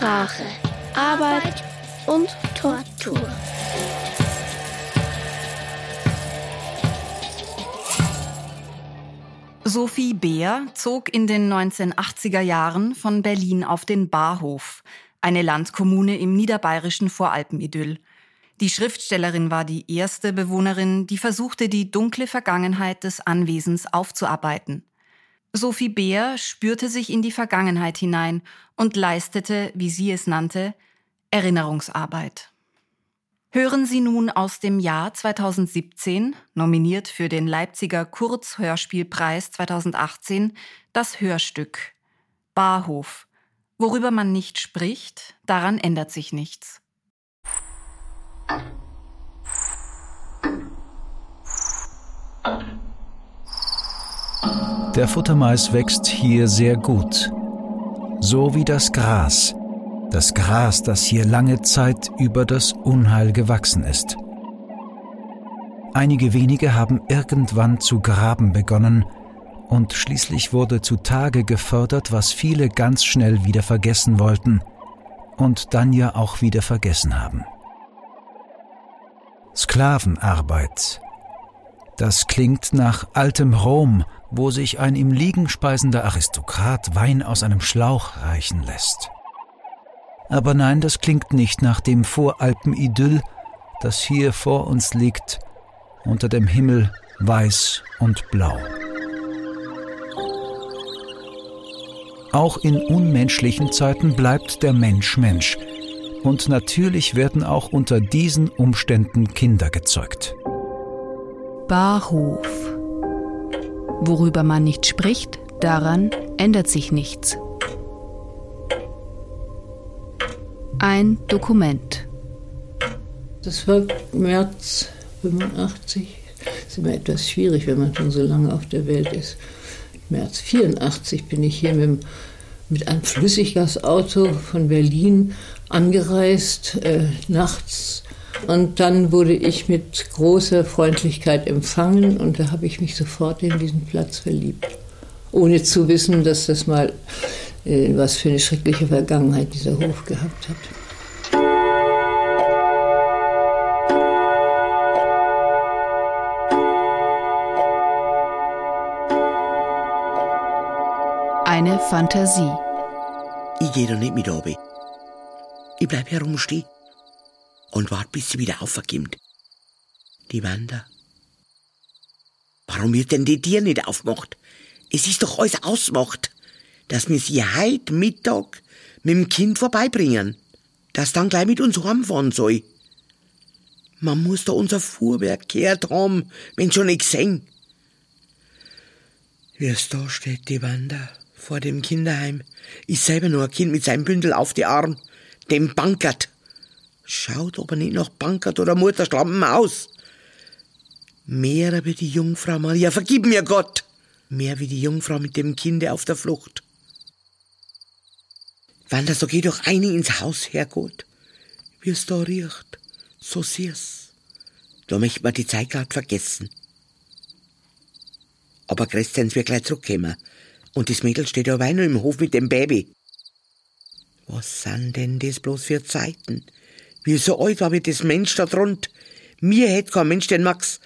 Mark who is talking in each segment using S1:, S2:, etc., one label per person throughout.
S1: Sprache, Arbeit und Tortur.
S2: Sophie Beer zog in den 1980er Jahren von Berlin auf den Barhof, eine Landkommune im niederbayerischen Voralpenidyll. Die Schriftstellerin war die erste Bewohnerin, die versuchte, die dunkle Vergangenheit des Anwesens aufzuarbeiten. Sophie Beer spürte sich in die Vergangenheit hinein und leistete, wie sie es nannte, Erinnerungsarbeit. Hören Sie nun aus dem Jahr 2017, nominiert für den Leipziger Kurzhörspielpreis 2018, das Hörstück Barhof. Worüber man nicht spricht, daran ändert sich nichts.
S3: Der Futtermais wächst hier sehr gut, so wie das Gras, das Gras, das hier lange Zeit über das Unheil gewachsen ist. Einige wenige haben irgendwann zu graben begonnen, und schließlich wurde zutage gefördert, was viele ganz schnell wieder vergessen wollten und dann ja auch wieder vergessen haben. Sklavenarbeit. Das klingt nach altem Rom, wo sich ein im Liegen speisender Aristokrat Wein aus einem Schlauch reichen lässt. Aber nein, das klingt nicht nach dem Voralpen-Idyll, das hier vor uns liegt, unter dem Himmel weiß und blau. Auch in unmenschlichen Zeiten bleibt der Mensch Mensch. Und natürlich werden auch unter diesen Umständen Kinder gezeugt.
S4: Barhof. Worüber man nicht spricht, daran ändert sich nichts. Ein Dokument.
S5: Das war März 85. Das ist immer etwas schwierig, wenn man schon so lange auf der Welt ist. März 84 bin ich hier mit, mit einem Flüssiggasauto von Berlin angereist, äh, nachts. Und dann wurde ich mit großer Freundlichkeit empfangen und da habe ich mich sofort in diesen Platz verliebt. Ohne zu wissen, dass das mal äh, was für eine schreckliche Vergangenheit dieser Hof gehabt hat.
S4: Eine Fantasie.
S6: Ich gehe da nicht mit runter. Ich bleib herumstehen und wart, bis sie wieder aufverkimmt. Die Wanda. Warum wird denn die Tür nicht aufgemacht? Es ist doch alles ausgemacht dass wir sie heut Mittag mit dem Kind vorbeibringen, das dann gleich mit uns heimfahren soll. Man muss da unser Fuhrwerk gehört haben, wenn schon nicht gesehen. Wie es da steht, die Wanda, vor dem Kinderheim, ist selber nur ein Kind mit seinem Bündel auf die Arm, dem Bankert. Schaut, ob er nicht noch Bankert oder Mutterschlampen aus. Mehr wie die Jungfrau Maria, vergib mir Gott! Mehr wie die Jungfrau mit dem Kinde auf der Flucht. Wanda, so geh doch eine ins Haus, Herrgott. Wie es da riecht. So süß. Da möchte man die Zeit grad vergessen. Aber Christians wird gleich zurückkommen. Und das Mädel steht ja noch im Hof mit dem Baby. Was sind denn das bloß für Zeiten? So alt war wie das Mensch da drunter. Mir hätt kein Mensch den Max,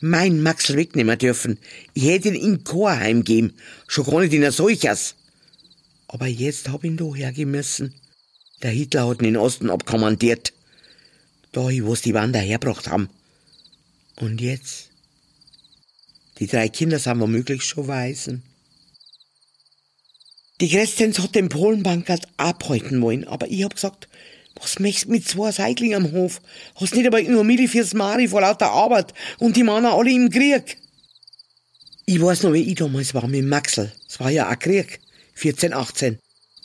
S6: mein Maxl wegnehmen dürfen. Ich hätte ihn in Chorheim geben, schon gar nicht in ein solches. Aber jetzt hab ich ihn da hergemessen. Der Hitler hat ihn in den Osten abkommandiert. Da, wo's die Wander hergebracht haben. Und jetzt? Die drei Kinder sind womöglich schon Waisen. Die Christens hat den Polenbankert abhalten wollen, aber ich hab gesagt, was möchtest mit zwei Seiglingen am Hof? Hast nicht aber nur Milli fürs Mari vor lauter Arbeit und die Männer alle im Krieg. Ich weiß noch, wie ich damals war mit Maxel. Es war ja auch Krieg. 14, 18.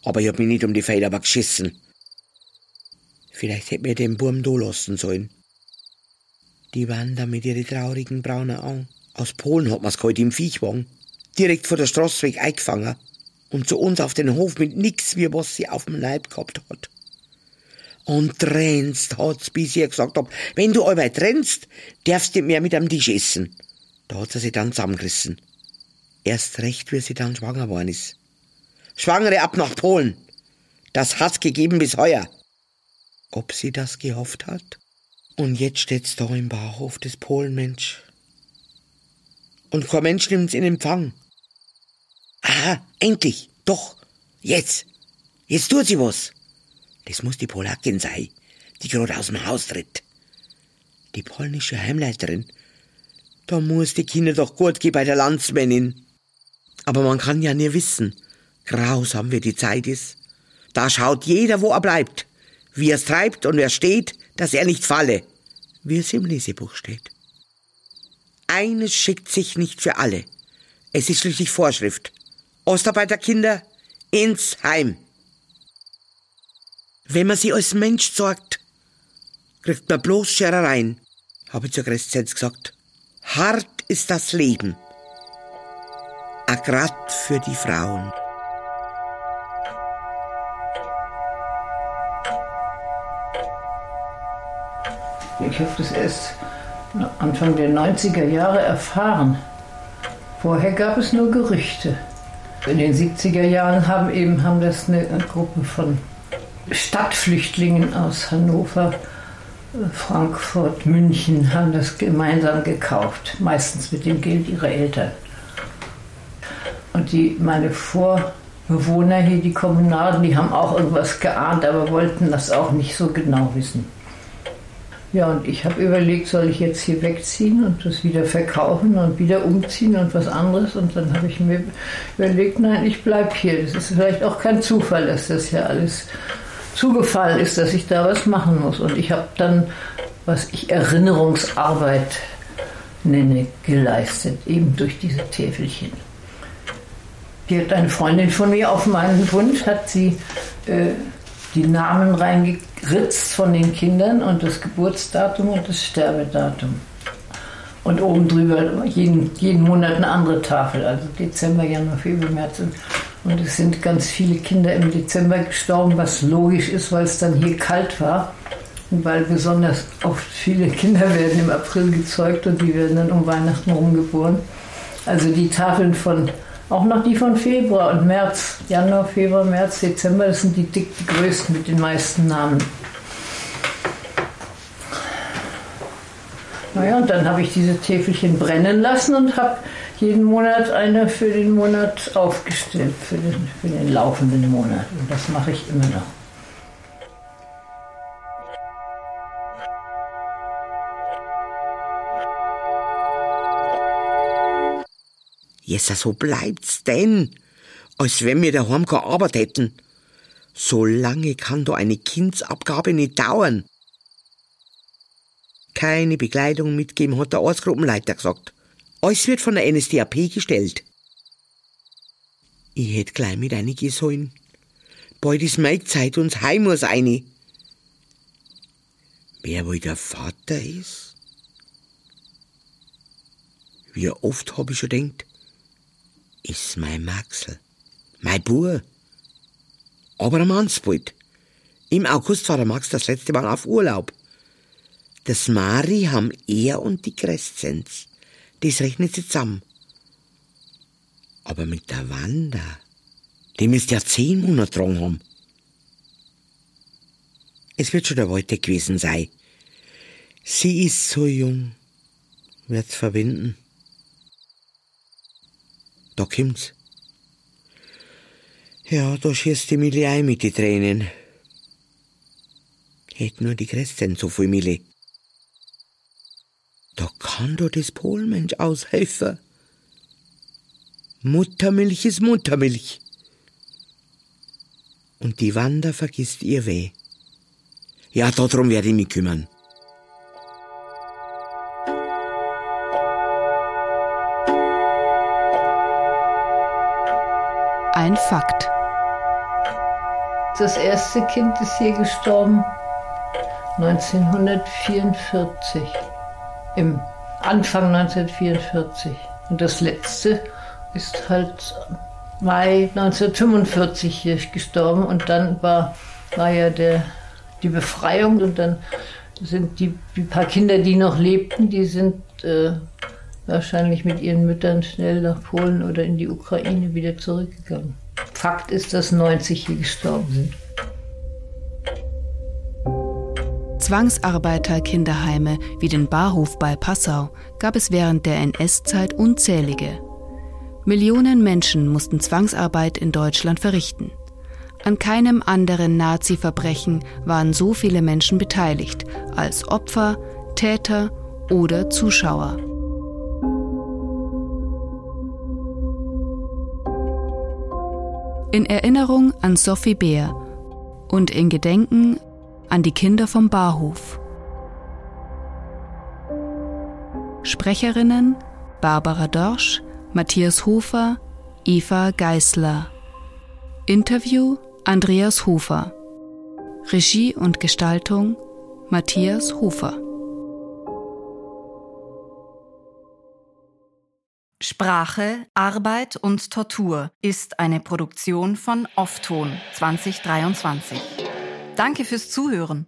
S6: Aber ich hab mich nicht um die Feder geschissen. Vielleicht hätt mir den Burm da lassen sollen. Die Wanda mit ihren traurigen braunen Augen. Aus Polen hat man's heute im Viechwagen. Direkt vor der Straßweg eingefangen. Und zu uns auf den Hof mit nix, wie was sie auf dem Leib gehabt hat. Und trennst, hat's, bis ich gesagt hab, wenn du allweil trennst, darfst du mehr mit am Tisch essen. Da hat sie sich dann zusammengerissen. Erst recht, wie sie dann schwanger worden ist. Schwangere ab nach Polen. Das hat's gegeben bis heuer. Ob sie das gehofft hat? Und jetzt steht's da im Bauhof des Polenmensch. Und kein Mensch nimmt's in Empfang. Aha, endlich, doch, jetzt. Jetzt tut sie was. Das muss die Polakin sein, die gerade aus dem Haus tritt. Die polnische Heimleiterin. Da muss die Kinder doch gut gehen bei der Landsmännin. Aber man kann ja nie wissen, grausam wie die Zeit ist. Da schaut jeder, wo er bleibt, wie es treibt und wer steht, dass er nicht falle, wie es im Lesebuch steht. Eines schickt sich nicht für alle. Es ist schließlich Vorschrift. Ostarbeiterkinder ins Heim. Wenn man sie als Mensch sorgt, kriegt man bloß Scherereien, habe ich zur Christenz gesagt. Hart ist das Leben. A grad für die Frauen.
S5: Ich habe das erst Anfang der 90er Jahre erfahren. Vorher gab es nur Gerüchte. In den 70er Jahren haben eben haben das eine Gruppe von Stadtflüchtlingen aus Hannover, Frankfurt, München haben das gemeinsam gekauft, meistens mit dem Geld ihrer Eltern. Und die, meine Vorbewohner hier, die Kommunalen, die haben auch irgendwas geahnt, aber wollten das auch nicht so genau wissen. Ja, und ich habe überlegt, soll ich jetzt hier wegziehen und das wieder verkaufen und wieder umziehen und was anderes. Und dann habe ich mir überlegt, nein, ich bleibe hier. Das ist vielleicht auch kein Zufall, dass das ja alles zugefallen ist, dass ich da was machen muss. Und ich habe dann, was ich Erinnerungsarbeit nenne, geleistet, eben durch diese Täfelchen. Hier hat eine Freundin von mir auf meinen Wunsch, hat sie äh, die Namen reingeritzt von den Kindern und das Geburtsdatum und das Sterbedatum. Und oben drüber jeden, jeden Monat eine andere Tafel, also Dezember, Januar, Februar, März. Und es sind ganz viele Kinder im Dezember gestorben, was logisch ist, weil es dann hier kalt war. Und weil besonders oft viele Kinder werden im April gezeugt und die werden dann um Weihnachten rumgeboren. Also die Tafeln von auch noch die von Februar und März, Januar, Februar, März, Dezember, das sind die, dick, die größten mit den meisten Namen. Naja, und dann habe ich diese Täfelchen brennen lassen und habe jeden Monat eine für den Monat aufgestellt, für den, für den laufenden Monat. Und das mache ich immer noch.
S6: Jessa, so bleibt's denn, als wenn wir daheim Arbeit hätten. So lange kann da eine Kindsabgabe nicht dauern. Keine Begleitung mitgeben, hat der Ortsgruppenleiter gesagt. Alles wird von der NSDAP gestellt. Ich hätt gleich mit einigen sollen. Bald ist meine Zeit und heim muss eine. Wer wohl der Vater ist? Wie oft hab ich schon denkt, ist mein Maxel. Mein Bub. Aber ein Mannsbild. Im August war der Max das letzte Mal auf Urlaub. Das Mari haben er und die Crescenz. Das rechnet sie zusammen. Aber mit der Wanda, die müsste ja zehn Monate dran haben. Es wird schon der Wolte gewesen sein. Sie ist so jung, wird's verbinden. Da kommt's. Ja, da schießt die Milli ein mit die Tränen. Hätt nur die Christen so viel Milli. Da kann doch das Polmensch aushelfen. Muttermilch ist Muttermilch. Und die Wanda vergisst ihr weh. Ja, darum werde ich mich kümmern.
S4: Ein Fakt.
S5: Das erste Kind ist hier gestorben 1944. Im Anfang 1944. Und das letzte ist halt Mai 1945 hier gestorben. Und dann war, war ja der, die Befreiung und dann sind die, die paar Kinder, die noch lebten, die sind äh, wahrscheinlich mit ihren Müttern schnell nach Polen oder in die Ukraine wieder zurückgegangen. Fakt ist, dass 90 hier gestorben sind.
S4: Zwangsarbeiterkinderheime wie den Barhof bei Passau gab es während der NS-Zeit unzählige. Millionen Menschen mussten Zwangsarbeit in Deutschland verrichten. An keinem anderen Nazi-Verbrechen waren so viele Menschen beteiligt als Opfer, Täter oder Zuschauer. In Erinnerung an Sophie Beer und in Gedenken an die Kinder vom Barhof. Sprecherinnen Barbara Dorsch, Matthias Hofer, Eva Geißler. Interview Andreas Hofer. Regie und Gestaltung Matthias Hofer.
S2: Sprache, Arbeit und Tortur ist eine Produktion von Offton 2023. Danke fürs Zuhören.